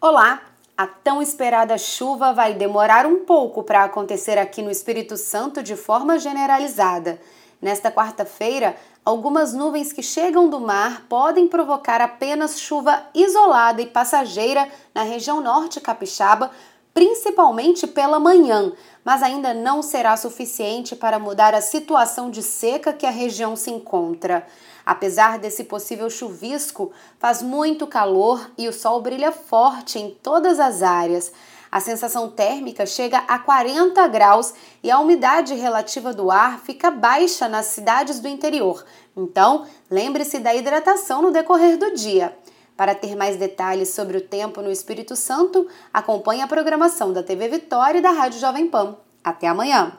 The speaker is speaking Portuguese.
Olá! A tão esperada chuva vai demorar um pouco para acontecer aqui no Espírito Santo de forma generalizada. Nesta quarta-feira, algumas nuvens que chegam do mar podem provocar apenas chuva isolada e passageira na região norte capixaba, principalmente pela manhã, mas ainda não será suficiente para mudar a situação de seca que a região se encontra. Apesar desse possível chuvisco, faz muito calor e o sol brilha forte em todas as áreas. A sensação térmica chega a 40 graus e a umidade relativa do ar fica baixa nas cidades do interior. Então, lembre-se da hidratação no decorrer do dia. Para ter mais detalhes sobre o tempo no Espírito Santo, acompanhe a programação da TV Vitória e da Rádio Jovem Pan. Até amanhã!